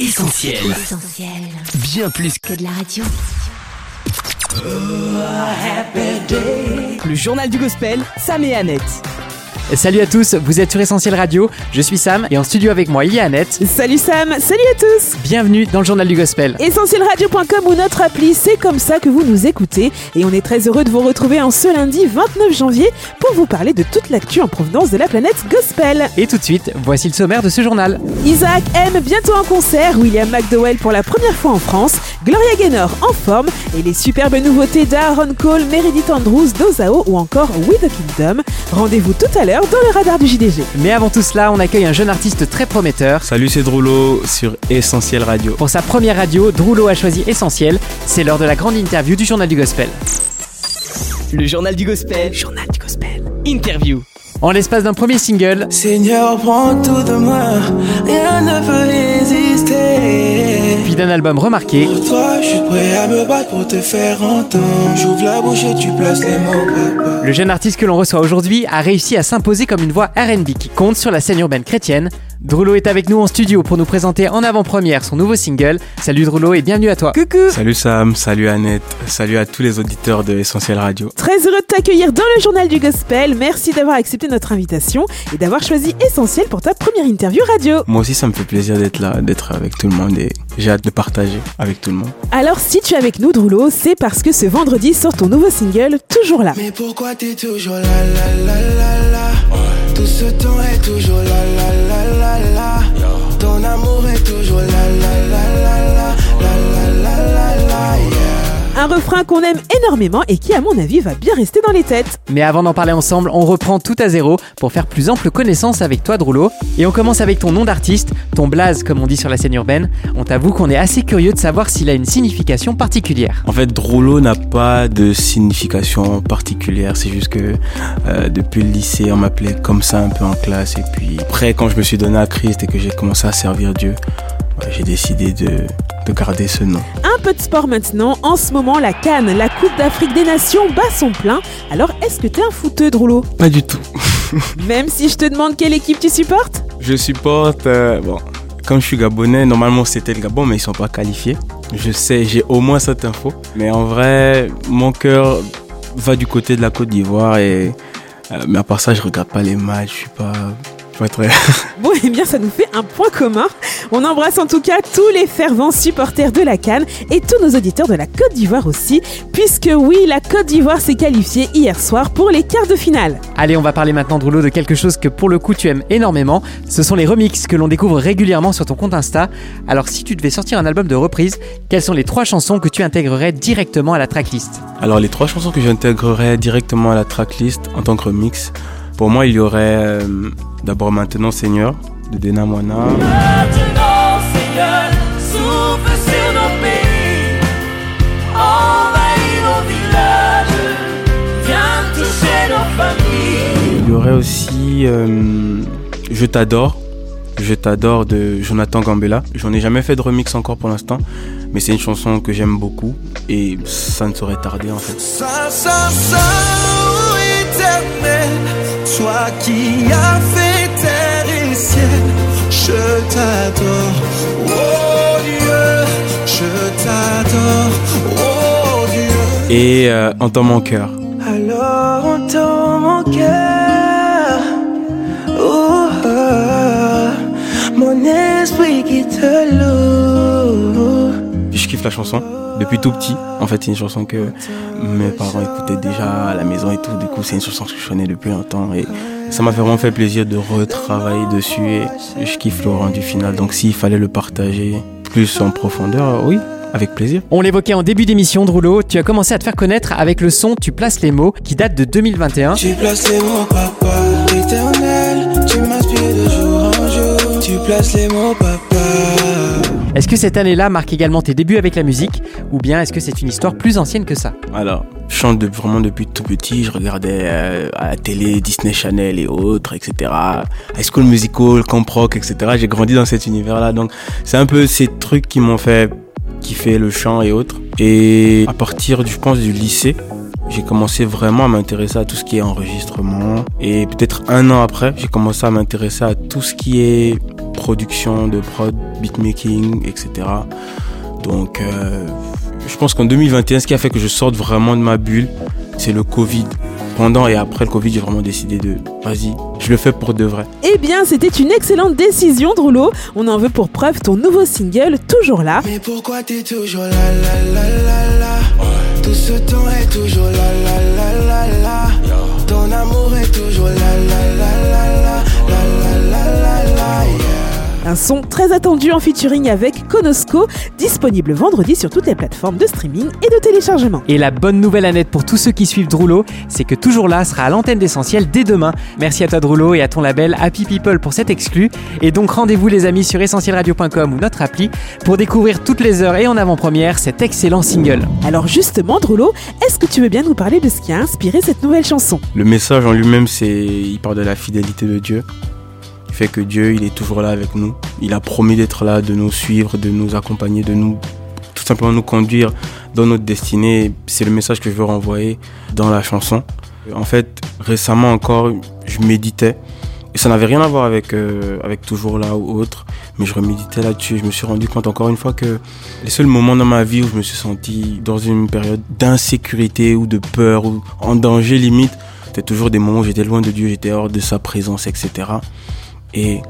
Essentiel. Bien plus que de la radio. Le journal du gospel, Sam et Annette. Salut à tous, vous êtes sur Essentiel Radio, je suis Sam et en studio avec moi il y a Annette. Salut Sam, salut à tous Bienvenue dans le journal du gospel. Essentielradio.com ou notre appli, c'est comme ça que vous nous écoutez et on est très heureux de vous retrouver en ce lundi 29 janvier pour vous parler de toute l'actu en provenance de la planète gospel. Et tout de suite, voici le sommaire de ce journal. Isaac M bientôt en concert, William McDowell pour la première fois en France, Gloria Gaynor en forme et les superbes nouveautés d'Aaron Cole, Meredith Andrews, Dozao ou encore With the Kingdom. Rendez-vous tout à l'heure dans le radar du JDG. Mais avant tout cela, on accueille un jeune artiste très prometteur. Salut, c'est Droulo sur Essentiel Radio. Pour sa première radio, Droulo a choisi Essentiel. C'est l'heure de la grande interview du journal du gospel. Le journal du gospel. Journal du gospel. Interview. En l'espace d'un premier single, Seigneur, prends tout de moi, rien ne peut résister. Puis d'un album remarqué, Pour toi, je suis prêt à me battre pour te faire entendre. J'ouvre la bouche et tu places les mots, papa. le jeune artiste que l'on reçoit aujourd'hui a réussi à s'imposer comme une voix RB qui compte sur la scène urbaine chrétienne. Droulo est avec nous en studio pour nous présenter en avant-première son nouveau single. Salut Droulo et bienvenue à toi. Coucou Salut Sam, salut Annette, salut à tous les auditeurs de Essentiel Radio. Très heureux de t'accueillir dans le journal du gospel. Merci d'avoir accepté notre invitation et d'avoir choisi Essentiel pour ta première interview radio. Moi aussi, ça me fait plaisir d'être là, d'être avec tout le monde et j'ai hâte de partager avec tout le monde. Alors si tu es avec nous Droulo, c'est parce que ce vendredi sort ton nouveau single Toujours là. Mais pourquoi t'es toujours là, là, là, là, là? Tout ce temps est toujours là, là, là, là, là Ton amour est toujours là, Un refrain qu'on aime énormément et qui à mon avis va bien rester dans les têtes. Mais avant d'en parler ensemble, on reprend tout à zéro pour faire plus ample connaissance avec toi Droulo. Et on commence avec ton nom d'artiste, ton blaze comme on dit sur la scène urbaine. On t'avoue qu'on est assez curieux de savoir s'il a une signification particulière. En fait, Droulo n'a pas de signification particulière, c'est juste que euh, depuis le lycée, on m'appelait comme ça un peu en classe. Et puis après, quand je me suis donné à Christ et que j'ai commencé à servir Dieu, j'ai décidé de, de garder ce nom. Un peu de sport maintenant. En ce moment, la Cannes, la Coupe d'Afrique des Nations, bat son plein. Alors est-ce que t'es un footeux Droulo? Pas du tout. Même si je te demande quelle équipe tu supportes? Je supporte. euh, bon, comme je suis gabonais, normalement c'était le Gabon, mais ils sont pas qualifiés. Je sais, j'ai au moins cette info. Mais en vrai, mon cœur va du côté de la Côte d'Ivoire et. euh, mais à part ça, je regarde pas les matchs. Je suis pas. Pas très. Bon, eh bien, ça nous fait un point commun. On embrasse en tout cas tous les fervents supporters de la Cannes et tous nos auditeurs de la Côte d'Ivoire aussi, puisque oui, la Côte d'Ivoire s'est qualifiée hier soir pour les quarts de finale. Allez, on va parler maintenant Droulo de quelque chose que pour le coup tu aimes énormément. Ce sont les remixes que l'on découvre régulièrement sur ton compte Insta. Alors si tu devais sortir un album de reprise, quelles sont les trois chansons que tu intégrerais directement à la tracklist? Alors, les trois chansons que j'intégrerai directement à la tracklist en tant que remix, pour moi, il y aurait euh, d'abord Maintenant Seigneur de Dena Moana. Maintenant, Seigneur, souffle sur nos pays, envahis nos villages, viens toucher nos familles. Il y aurait aussi euh, Je t'adore. Je t'adore de Jonathan Gambella. J'en ai jamais fait de remix encore pour l'instant, mais c'est une chanson que j'aime beaucoup et ça ne saurait tarder en fait. Éternel, toi qui as fait terre et ciel, je t'adore, oh Dieu, je t'adore, oh Dieu. Et euh, Entends mon cœur. Alors entends mon cœur, oh, oh, mon esprit qui te loue. Je kiffe la chanson depuis tout petit. En fait, c'est une chanson que mes parents écoutaient déjà à la maison et tout. Du coup, c'est une chanson que je connais depuis longtemps et ça m'a vraiment fait plaisir de retravailler dessus et je kiffe le rendu final. Donc, s'il fallait le partager plus en profondeur, oui, avec plaisir. On l'évoquait en début d'émission Droulo, tu as commencé à te faire connaître avec le son Tu places les mots qui date de 2021. Tu places les mots, papa, éternel. Tu m'inspires de jour en jour. Tu places les mots, papa. Est-ce que cette année-là marque également tes débuts avec la musique ou bien est-ce que c'est une histoire plus ancienne que ça? Alors, je chante vraiment depuis tout petit. Je regardais euh, à la télé Disney Channel et autres, etc. High School Musical, Camp Rock, etc. J'ai grandi dans cet univers-là. Donc, c'est un peu ces trucs qui m'ont fait kiffer le chant et autres. Et à partir, je pense, du lycée, j'ai commencé vraiment à m'intéresser à tout ce qui est enregistrement. Et peut-être un an après, j'ai commencé à m'intéresser à tout ce qui est production de prod beatmaking, etc. Donc, euh, je pense qu'en 2021, ce qui a fait que je sorte vraiment de ma bulle, c'est le Covid. Pendant et après le Covid, j'ai vraiment décidé de, vas-y, je le fais pour de vrai. Eh bien, c'était une excellente décision, Droulo. On en veut pour preuve ton nouveau single, Toujours là. Mais pourquoi t'es toujours là, là, là, là, là? Tout ce temps est toujours là, là, là, là, Un son très attendu en featuring avec Konosco, disponible vendredi sur toutes les plateformes de streaming et de téléchargement. Et la bonne nouvelle Annette pour tous ceux qui suivent Droulo, c'est que Toujours là sera à l'antenne d'Essentiel dès demain. Merci à toi Droulo et à ton label Happy People pour cet exclu. Et donc rendez-vous les amis sur essentielradio.com ou notre appli pour découvrir toutes les heures et en avant-première cet excellent single. Alors justement, Droulo, est-ce que tu veux bien nous parler de ce qui a inspiré cette nouvelle chanson? Le message en lui-même, c'est, il parle de la fidélité de Dieu. Que Dieu, il est toujours là avec nous. Il a promis d'être là, de nous suivre, de nous accompagner, de nous, tout simplement nous conduire dans notre destinée. C'est le message que je veux renvoyer dans la chanson. En fait, récemment encore, je méditais. Et ça n'avait rien à voir avec, euh, avec Toujours là ou autre. Mais je reméditais là-dessus. Je me suis rendu compte encore une fois que les seuls moments dans ma vie où je me suis senti dans une période d'insécurité ou de peur ou en danger limite, c'était toujours des moments où j'étais loin de Dieu, j'étais hors de sa présence, etc. Et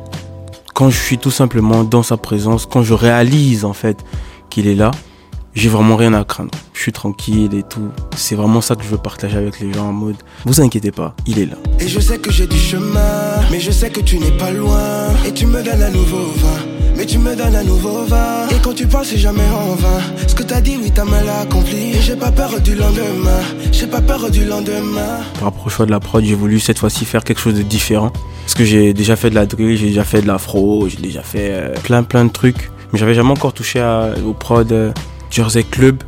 quand je suis tout simplement dans sa présence, quand je réalise en fait qu'il est là, j'ai vraiment rien à craindre. Je suis tranquille et tout. C'est vraiment ça que je veux partager avec les gens en mode, vous inquiétez pas, il est là. Et je sais que j'ai du chemin, mais je sais que tu n'es pas loin. Et tu me donnes un nouveau vin, mais tu me donnes un nouveau vin. Et quand tu parles, c'est jamais en vain. Ce que t'as dit, oui, ta main l'a accompli. Et j'ai pas peur du lendemain, j'ai pas peur du lendemain. Par rapport au choix de la prod, j'ai voulu cette fois-ci faire quelque chose de différent. Parce que j'ai déjà fait de la drill, j'ai déjà fait de l'afro, j'ai déjà fait euh, plein plein de trucs. Mais j'avais jamais encore touché à, au prod euh, Jersey Club.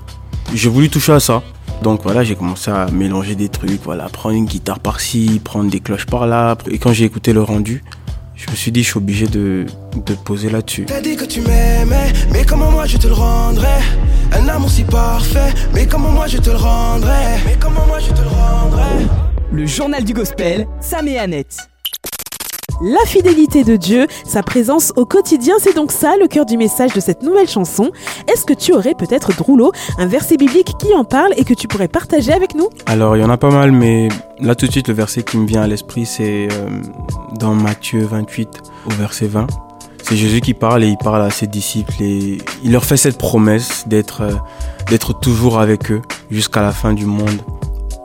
J'ai voulu toucher à ça. Donc voilà, j'ai commencé à mélanger des trucs, voilà, prendre une guitare par-ci, prendre des cloches par-là. Et quand j'ai écouté le rendu, je me suis dit, je suis obligé de, de poser là-dessus. T'as dit que tu m'aimais, mais comment moi je te le rendrais? Un amour si parfait, mais comment moi je te le rendrais? Mais comment moi je te le rendrais? Le journal du gospel, Sam et Annette. La fidélité de Dieu, sa présence au quotidien, c'est donc ça le cœur du message de cette nouvelle chanson. Est-ce que tu aurais peut-être, Droulo, un verset biblique qui en parle et que tu pourrais partager avec nous? Alors, il y en a pas mal, mais là tout de suite, le verset qui me vient à l'esprit, c'est euh, dans Matthieu 28, au verset 20. C'est Jésus qui parle et il parle à ses disciples et il leur fait cette promesse d'être euh, d'être toujours avec eux jusqu'à la fin du monde.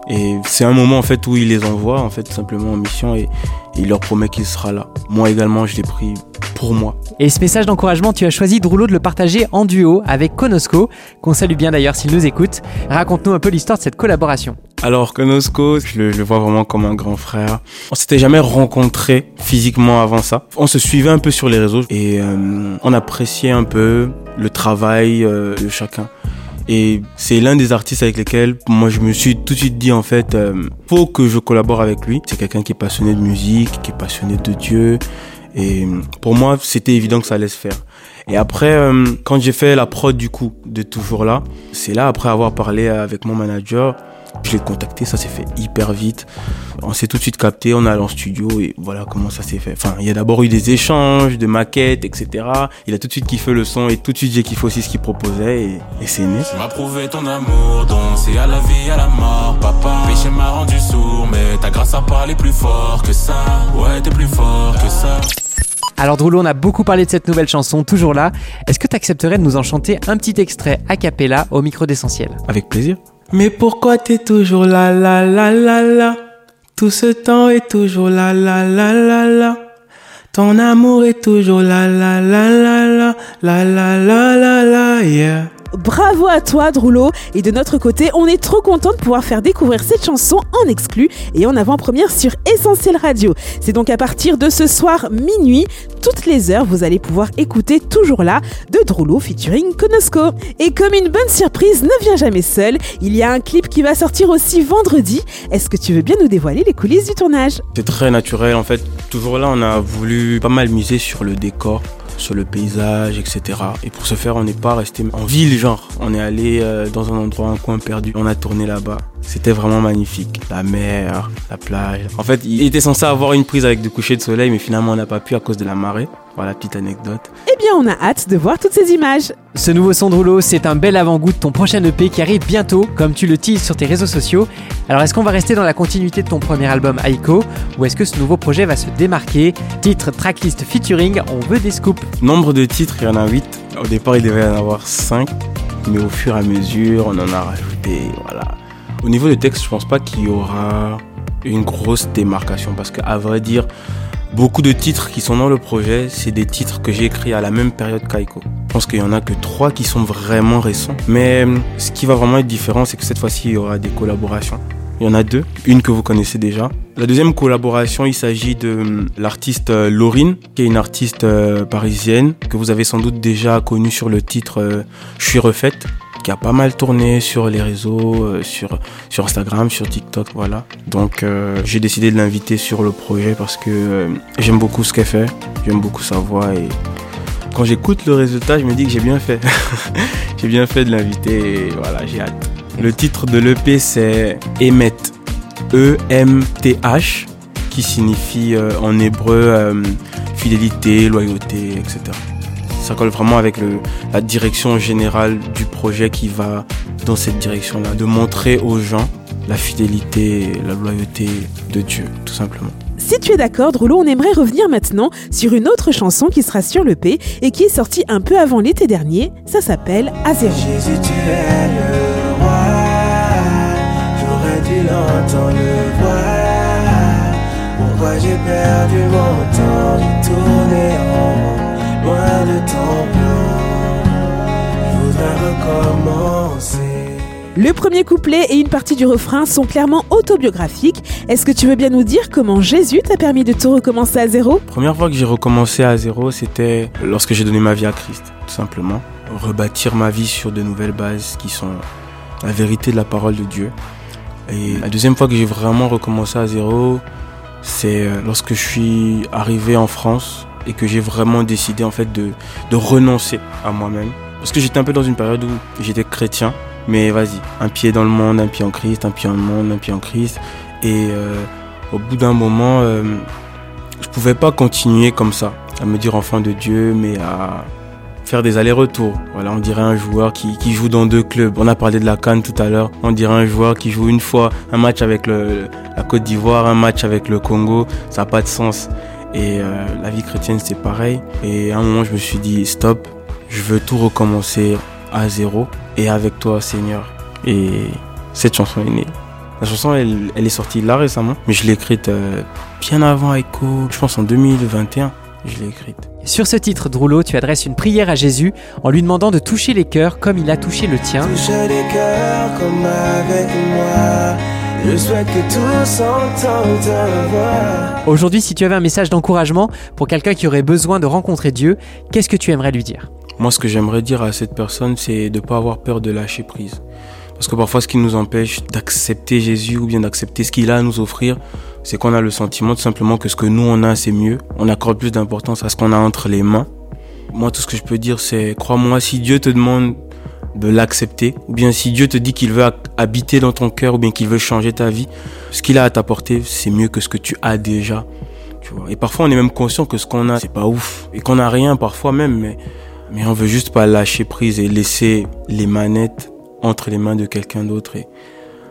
Et c'est un moment en fait où il les envoie en fait simplement en mission et, et il leur promet qu'il sera là. Moi également, je l'ai pris pour moi. Et ce message d'encouragement, tu as choisi Droulo de le partager en duo avec Konosco, qu'on salue bien d'ailleurs s'il nous écoute. Raconte-nous un peu l'histoire de cette collaboration. Alors Konosco, je le, je le vois vraiment comme un grand frère. On s'était jamais rencontrés physiquement avant ça. On se suivait un peu sur les réseaux et euh, on appréciait un peu le travail euh, de chacun. Et c'est l'un des artistes avec lesquels moi je me suis tout de suite dit en fait euh, faut que je collabore avec lui. C'est quelqu'un qui est passionné de musique, qui est passionné de Dieu. Et pour moi c'était évident que ça allait se faire. Et après euh, quand j'ai fait la prod du coup de Toujours là, c'est là après avoir parlé avec mon manager, je l'ai contacté, ça s'est fait hyper vite. On s'est tout de suite capté, on est allé en studio et voilà comment ça s'est fait. Enfin, il y a d'abord eu des échanges, de maquettes, etc. Il a tout de suite kiffé le son et tout de suite j'ai kiffé aussi ce qu'il proposait et, et c'est né. Tu m'as prouvé ton amour, donc c'est à la vie, à la mort, papa. Péché m'a rendu sourd, mais ta grâce a parlé plus fort que ça. Ouais, t'es plus fort que ça. Alors Droulo, on a beaucoup parlé de cette nouvelle chanson, toujours là. Est-ce que tu accepterais de nous en chanter un petit extrait a cappella au micro d'essentiel? Avec plaisir. Mais pourquoi t'es toujours là, là, là, là, là? Tout ce temps est toujours là, là, là, là, là. Ton amour est toujours là, là, là, là, là, là, là, là, là, là, yeah Bravo à toi, Droulo. Et de notre côté, on est trop content de pouvoir faire découvrir cette chanson en exclu et en avant-première sur Essentiel Radio. C'est donc à partir de ce soir minuit, toutes les heures, vous allez pouvoir écouter toujours là de Droulo featuring Konosco. Et comme une bonne surprise ne vient jamais seule, il y a un clip qui va sortir aussi vendredi. Est-ce que tu veux bien nous dévoiler les coulisses du tournage? C'est très naturel en fait. Toujours là, on a voulu pas mal miser sur le décor sur le paysage, etc. Et pour ce faire, on n'est pas resté en ville, genre. On est allé euh, dans un endroit, un coin perdu. On a tourné là-bas. C'était vraiment magnifique. La mer, la plage. En fait, il était censé avoir une prise avec du coucher de soleil, mais finalement, on n'a pas pu à cause de la marée. Voilà, petite anecdote. Eh bien, on a hâte de voir toutes ces images. Ce nouveau son de rouleau, c'est un bel avant-goût de ton prochain EP qui arrive bientôt, comme tu le teases sur tes réseaux sociaux. Alors, est-ce qu'on va rester dans la continuité de ton premier album Aiko, ou est-ce que ce nouveau projet va se démarquer? Titre, tracklist, featuring, on veut des scoops. Nombre de titres, il y en a 8. Au départ, il devait y en avoir 5, mais au fur et à mesure, on en a rajouté. Voilà. Au niveau des textes, je pense pas qu'il y aura une grosse démarcation, parce qu'à vrai dire, Beaucoup de titres qui sont dans le projet, c'est des titres que j'ai écrits à la même période qu'Aiko. Je pense qu'il y en a que trois qui sont vraiment récents. Mais euh, ce qui va vraiment être différent, c'est que cette fois-ci, il y aura des collaborations. Il y en a deux, une que vous connaissez déjà. La deuxième collaboration, il s'agit de euh, l'artiste euh, Laurine, qui est une artiste parisienne que vous avez sans doute déjà connue sur le titre Je suis refaite qui a pas mal tourné sur les réseaux, euh, sur, sur Instagram, sur TikTok, voilà. Donc euh, j'ai décidé de l'inviter sur le projet parce que euh, j'aime beaucoup ce qu'elle fait, j'aime beaucoup sa voix et quand j'écoute le résultat, je me dis que j'ai bien fait. j'ai bien fait de l'inviter et voilà, j'ai hâte. Le titre de l'EP c'est Emet, E-M-T-H, qui signifie en hébreu fidélité, loyauté, etc ça colle vraiment avec le, la direction générale du projet qui va dans cette direction-là, de montrer aux gens la fidélité, la loyauté de Dieu, tout simplement. Si tu es d'accord, Drolo, on aimerait revenir maintenant sur une autre chanson qui sera sur le P et qui est sortie un peu avant l'été dernier. Ça s'appelle Azéro. Jésus, tu es le roi. J'aurais dû l'entendre le voir. Pourquoi j'ai perdu mon temps, j'ai tourné en loin de ton plan. Je voudrais recommencer. Le premier couplet et une partie du refrain sont clairement autobiographiques. Est-ce que tu veux bien nous dire comment Jésus t'a permis de tout recommencer à zéro? Première fois que j'ai recommencé à zéro, c'était lorsque j'ai donné ma vie à Christ, tout simplement. Rebâtir ma vie sur de nouvelles bases qui sont la vérité de la parole de Dieu. Et la deuxième fois que j'ai vraiment recommencé à zéro, c'est euh, lorsque je suis arrivé en France et que j'ai vraiment décidé en fait de, de renoncer à moi-même. Parce que j'étais un peu dans une période où j'étais chrétien, mais vas-y, un pied dans le monde, un pied en Christ, un pied dans le monde, un pied en Christ. Et euh, au bout d'un moment, euh, je pouvais pas continuer comme ça, à me dire enfant de Dieu, mais à faire des allers-retours. Voilà, on dirait un joueur qui, qui, joue dans deux clubs. On a parlé de la Cannes tout à l'heure. On dirait un joueur qui joue une fois un match avec le, la Côte d'Ivoire, un match avec le Congo. Ça n'a pas de sens. Et euh, la vie chrétienne, c'est pareil. Et à un moment, je me suis dit, stop, je veux tout recommencer à zéro et avec toi, Seigneur. Et cette chanson est née. La chanson, elle, elle est sortie là récemment, mais je l'ai écrite euh, bien avant Echo, je pense en 2021, je l'ai écrite. Sur ce titre, Droulo, tu adresses une prière à Jésus en lui demandant de toucher les cœurs comme il a touché le tien. Touche les cœurs comme avec moi. Je souhaite que tous entendent ta voix. Aujourd'hui, si tu avais un message d'encouragement pour quelqu'un qui aurait besoin de rencontrer Dieu, qu'est-ce que tu aimerais lui dire? Moi, ce que j'aimerais dire à cette personne, c'est de ne pas avoir peur de lâcher prise. Parce que parfois, ce qui nous empêche d'accepter Jésus ou bien d'accepter ce qu'il a à nous offrir, c'est qu'on a le sentiment tout simplement que ce que nous on a, c'est mieux. On accorde plus d'importance à ce qu'on a entre les mains. Moi, tout ce que je peux dire, c'est crois-moi, si Dieu te demande de l'accepter, ou bien si Dieu te dit qu'il veut habiter dans ton cœur, ou bien qu'il veut changer ta vie, ce qu'il a à t'apporter, c'est mieux que ce que tu as déjà. Tu vois. Et parfois, on est même conscient que ce qu'on a, c'est pas ouf, et qu'on n'a rien parfois même, mais, mais on veut juste pas lâcher prise et laisser les manettes entre les mains de quelqu'un d'autre. Et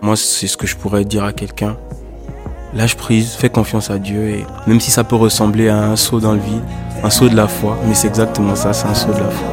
moi, c'est ce que je pourrais dire à quelqu'un. Lâche prise, fais confiance à Dieu et même si ça peut ressembler à un saut dans le vide, un saut de la foi, mais c'est exactement ça, c'est un saut de la foi.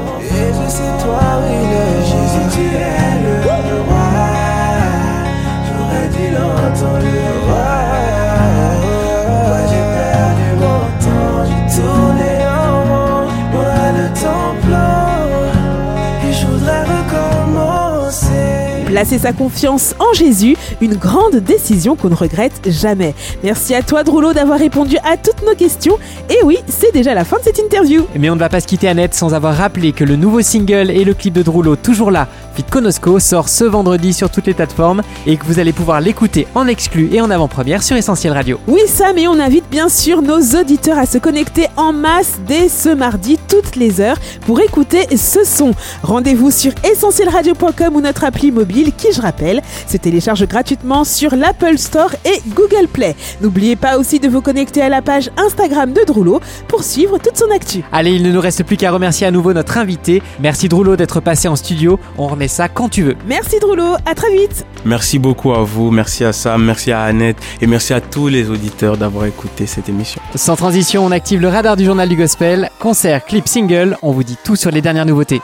Placer sa confiance en Jésus, une grande décision qu'on ne regrette jamais. Merci à toi, Droulo, d'avoir répondu à toutes nos questions. Et oui, c'est déjà la fin de cette interview. Mais on ne va pas se quitter Annette sans avoir rappelé que le nouveau single et le clip de Droulo, toujours là, Fit Konosco sort ce vendredi sur toutes les plateformes et que vous allez pouvoir l'écouter en exclu et en avant-première sur Essentiel Radio. Oui Sam, et on invite bien sûr nos auditeurs à se connecter en masse dès ce mardi toutes les heures pour écouter ce son. Rendez-vous sur essentielradio.com ou notre appli mobile qui, je rappelle, se télécharge gratuitement sur l'Apple Store et Google Play. N'oubliez pas aussi de vous connecter à la page Instagram de Droulo pour suivre toute son actu. Allez, il ne nous reste plus qu'à remercier à nouveau notre invité. Merci Droulo d'être passé en studio. On ça quand tu veux. Merci Droulo, à très vite Merci beaucoup à vous, merci à Sam, merci à Annette et merci à tous les auditeurs d'avoir écouté cette émission. Sans transition, on active le radar du journal du gospel. Concert, clip, single, on vous dit tout sur les dernières nouveautés.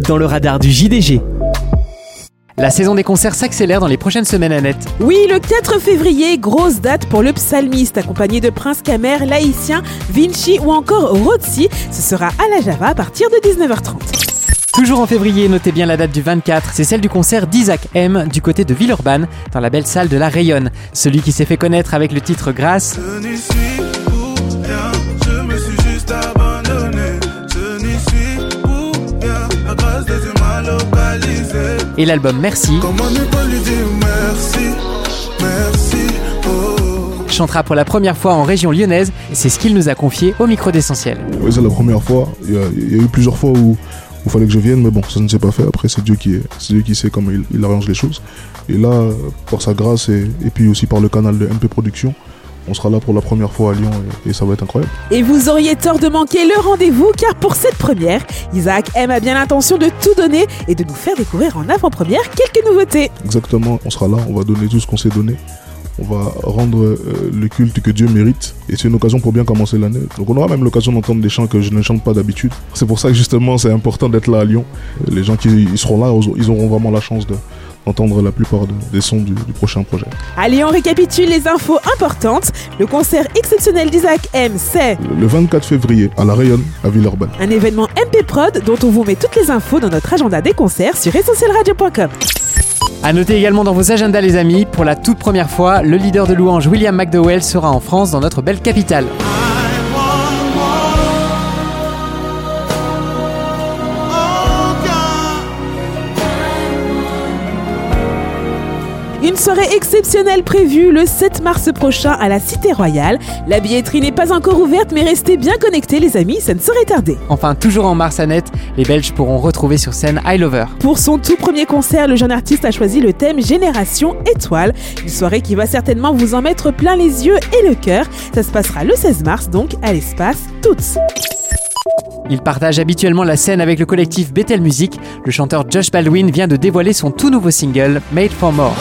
Dans le radar du JDG. La saison des concerts s'accélère dans les prochaines semaines, Annette. Oui, le 4 février, grosse date pour le psalmiste, accompagné de Prince Camer, Laïtien, Vinci ou encore Rotsi. Ce sera à la Java à partir de 19h30. Toujours en février, notez bien la date du 24, c'est celle du concert d'Isaac M du côté de Villeurbanne, dans la belle salle de la Rayonne. Celui qui s'est fait connaître avec le titre Grâce Je n'y suis pour rien, je me suis juste abandonné. Je n'y suis pour rien, la grâce de Dieu m'a localisé. et l'album merci, oh. chantera pour la première fois en région lyonnaise. C'est ce qu'il nous a confié au micro d'essentiel. Oui, c'est la première fois. Il y, a, il y a eu plusieurs fois où il fallait que je vienne, mais bon, ça ne s'est pas fait. Après, c'est Dieu qui, est, c'est Dieu qui sait comment il, il arrange les choses. Et là, par sa grâce et, et puis aussi par le canal de MP Productions, on sera là pour la première fois à Lyon et, et ça va être incroyable. Et vous auriez tort de manquer le rendez-vous car pour cette première, Isaac M a bien l'intention de tout donner et de nous faire découvrir en avant-première quelques nouveautés. Exactement, on sera là, on va donner tout ce qu'on s'est donné. On va rendre euh, le culte que Dieu mérite. Et c'est une occasion pour bien commencer l'année. Donc on aura même l'occasion d'entendre des chants que je ne chante pas d'habitude. C'est pour ça que justement c'est important d'être là à Lyon. Les gens qui ils seront là, ils auront vraiment la chance de- d'entendre la plupart de- des sons du- du prochain projet. Allez, on récapitule les infos importantes. Le concert exceptionnel d'Isaac M, c'est Le 24 février, à La Rayonne, à Villeurbanne. un événement MP Prod dont on vous met toutes les infos dans notre agenda des concerts sur essentielradio.com. À noter également dans vos agendas, les amis, pour la toute première fois, le leader de louange William McDowell sera en France dans notre belle capitale. Une soirée exceptionnelle prévue le 7 mars prochain à la Cité Royale. La billetterie n'est pas encore ouverte, mais restez bien connectés, les amis, ça ne saurait tarder. Enfin, toujours en mars à net, les Belges pourront retrouver sur scène I Lover. Pour son tout premier concert, le jeune artiste a choisi le thème Génération Étoile. Une soirée qui va certainement vous en mettre plein les yeux et le cœur. Ça se passera le 16 mars, donc à l'espace Toutes. Il partage habituellement la scène avec le collectif Bethel Music. Le chanteur Josh Baldwin vient de dévoiler son tout nouveau single, Made for More.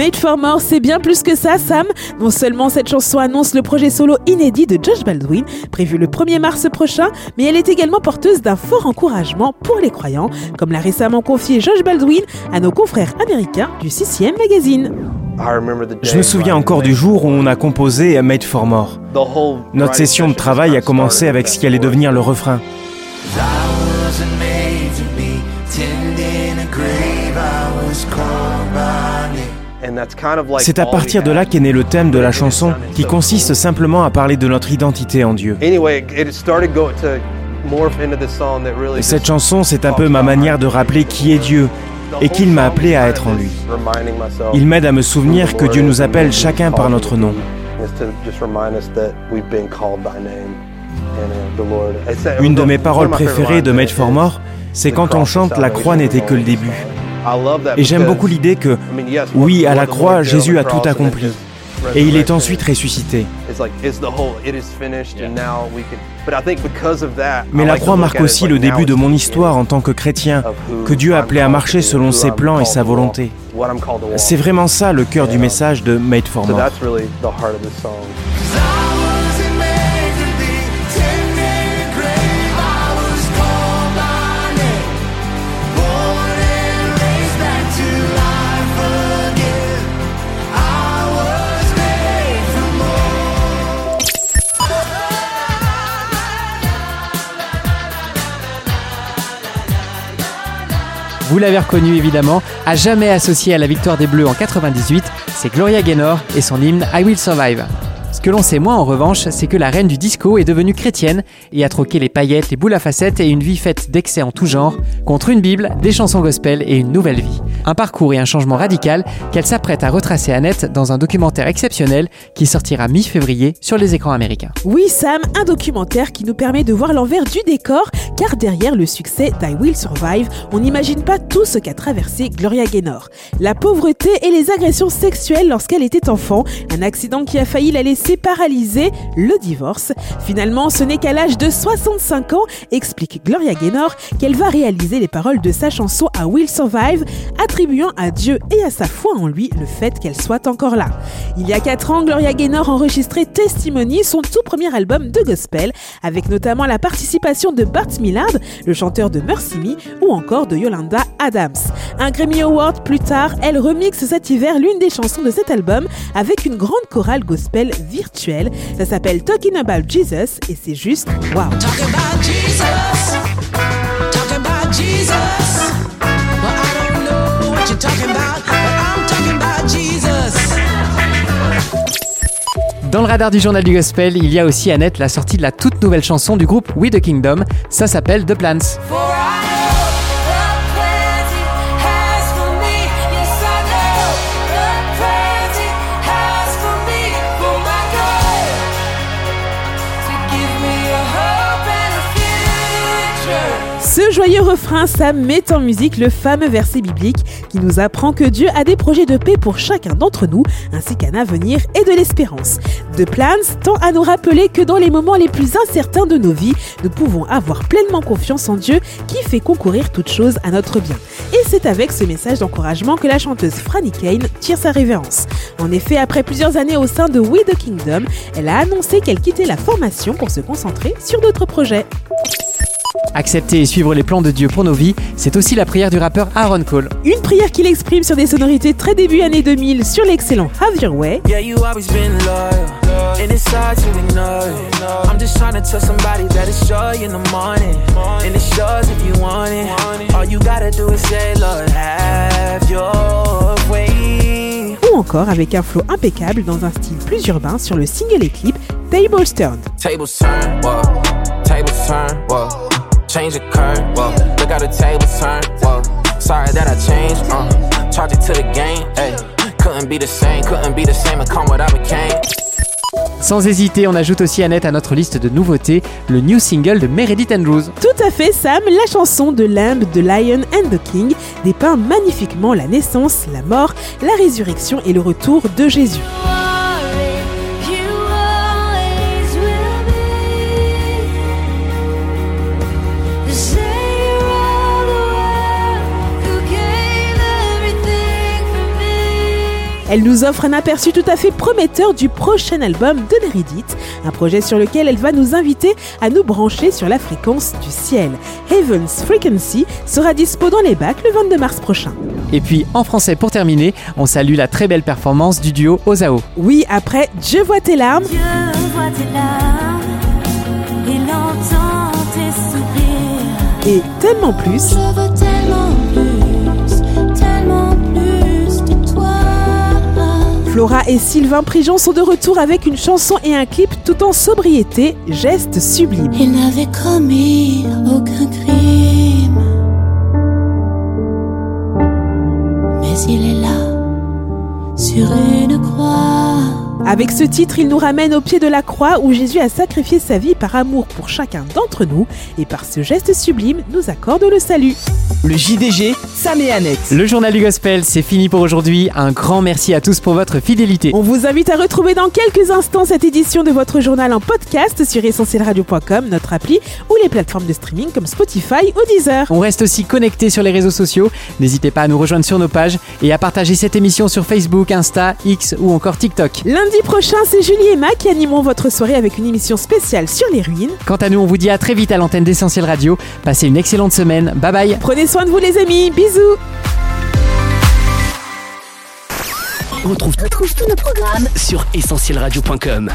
Made for More, c'est bien plus que ça, Sam. Non seulement cette chanson annonce le projet solo inédit de Josh Baldwin, prévu le 1er mars prochain, mais elle est également porteuse d'un fort encouragement pour les croyants, comme l'a récemment confié Josh Baldwin à nos confrères américains du 6 Magazine. Je me souviens encore du jour où on a composé Made for More. Notre session de travail a commencé avec ce qui allait devenir le refrain. C'est à partir de là qu'est né le thème de la chanson qui consiste simplement à parler de notre identité en Dieu. Cette chanson, c'est un peu ma manière de rappeler qui est Dieu et qu'il m'a appelé à être en lui. Il m'aide à me souvenir que Dieu nous appelle chacun par notre nom. Une de mes paroles préférées de Made for More, c'est quand on chante La croix n'était que le début. Et j'aime beaucoup l'idée que, oui, à la croix, Jésus a tout accompli. Et il est ensuite ressuscité. Mais la croix marque aussi le début de mon histoire en tant que chrétien, que Dieu a appelé à marcher selon ses plans et sa volonté. C'est vraiment ça le cœur du message de Made for More. Vous l'avez reconnu évidemment, à jamais associé à la victoire des Bleus en 98, c'est Gloria Gaynor et son hymne I Will Survive. Ce que l'on sait moins en revanche, c'est que la reine du disco est devenue chrétienne et a troqué les paillettes, les boules à facettes et une vie faite d'excès en tout genre contre une Bible, des chansons gospel et une nouvelle vie. Un parcours et un changement radical qu'elle s'apprête à retracer à net dans un documentaire exceptionnel qui sortira mi-février sur les écrans américains. Oui Sam, un documentaire qui nous permet de voir l'envers du décor car derrière le succès d'I Will Survive, on n'imagine pas tout ce qu'a traversé Gloria Gaynor. La pauvreté et les agressions sexuelles lorsqu'elle était enfant, un accident qui a failli la laisser paralysée, le divorce. Finalement, ce n'est qu'à l'âge de 65 ans, explique Gloria Gaynor, qu'elle va réaliser les paroles de sa chanson I Will Survive, attribuant à Dieu et à sa foi en lui le fait qu'elle soit encore là. Il y a 4 ans, Gloria Gaynor enregistrait Testimony, son tout premier album de gospel, avec notamment la participation de Bart Millard, le chanteur de Mercy Me, ou encore de Yolanda Adams. Un Grammy Award plus tard, elle remixe cet hiver l'une des chansons de cet album avec une grande chorale gospel virtuelle. Ça s'appelle Talking About Jesus et c'est juste wow. Dans le radar du journal du gospel, il y a aussi à net la sortie de la toute nouvelle chanson du groupe We the Kingdom. Ça s'appelle The Plans. Joyeux refrain, ça met en musique le fameux verset biblique qui nous apprend que Dieu a des projets de paix pour chacun d'entre nous, ainsi qu'un avenir et de l'espérance. The Plans tend à nous rappeler que dans les moments les plus incertains de nos vies, nous pouvons avoir pleinement confiance en Dieu qui fait concourir toutes choses à notre bien. Et c'est avec ce message d'encouragement que la chanteuse Franny Kane tire sa révérence. En effet, après plusieurs années au sein de We the Kingdom, elle a annoncé qu'elle quittait la formation pour se concentrer sur d'autres projets. Accepter et suivre les plans de Dieu pour nos vies, c'est aussi la prière du rappeur Aaron Cole. Une prière qu'il exprime sur des sonorités très début années 2000 sur l'excellent Have Your Way. Yeah, you always been loyal. And it's hard to ignore it. I'm just trying to tell somebody that it's joy in the morning. And it's yours if you want it. All you gotta do is say, Lord, have your way. Ou encore avec un flow impeccable dans un style plus urbain sur le single et clip Tables Turned. Tables turn, whoa. Tables turn, whoa. Change the curve, whoa. Look how the tables turn, whoa. Sorry that I changed, uh. Charge it to the game, hey. Couldn't be the same, couldn't be the same and come what I became. Sans hésiter, on ajoute aussi à net à notre liste de nouveautés le new single de Meredith Andrews. Tout à fait, Sam, la chanson de Lamb de Lion and the King dépeint magnifiquement la naissance, la mort, la résurrection et le retour de Jésus. Elle nous offre un aperçu tout à fait prometteur du prochain album de Meredith, un projet sur lequel elle va nous inviter à nous brancher sur la fréquence du ciel. Heaven's Frequency sera dispo dans les bacs le 22 mars prochain. Et puis en français pour terminer, on salue la très belle performance du duo Ozao. Oui, après Je vois tes larmes. Dieu voit tes larmes, soupirs. Et tellement plus. Je veux tellement Flora et Sylvain Prigent sont de retour avec une chanson et un clip tout en sobriété, geste sublime. Il n'avait commis aucun crime. Mais il est là, sur une croix. Avec ce titre, il nous ramène au pied de la croix où Jésus a sacrifié sa vie par amour pour chacun d'entre nous et par ce geste sublime nous accorde le salut. Le JDG, Sam et Annette. Le journal du gospel, c'est fini pour aujourd'hui. Un grand merci à tous pour votre fidélité. On vous invite à retrouver dans quelques instants cette édition de votre journal en podcast sur essentielradio.com, notre appli ou les plateformes de streaming comme Spotify ou Deezer. On reste aussi connecté sur les réseaux sociaux. N'hésitez pas à nous rejoindre sur nos pages et à partager cette émission sur Facebook, Insta, X ou encore TikTok. Lundi prochain, c'est Julie et Ma qui animeront votre soirée avec une émission spéciale sur les ruines. Quant à nous, on vous dit à très vite à l'antenne d'Essentiel Radio. Passez une excellente semaine. Bye bye. Prenez soin de vous les amis, bisous On retrouve, tous nos programmes sur essentielradio.com.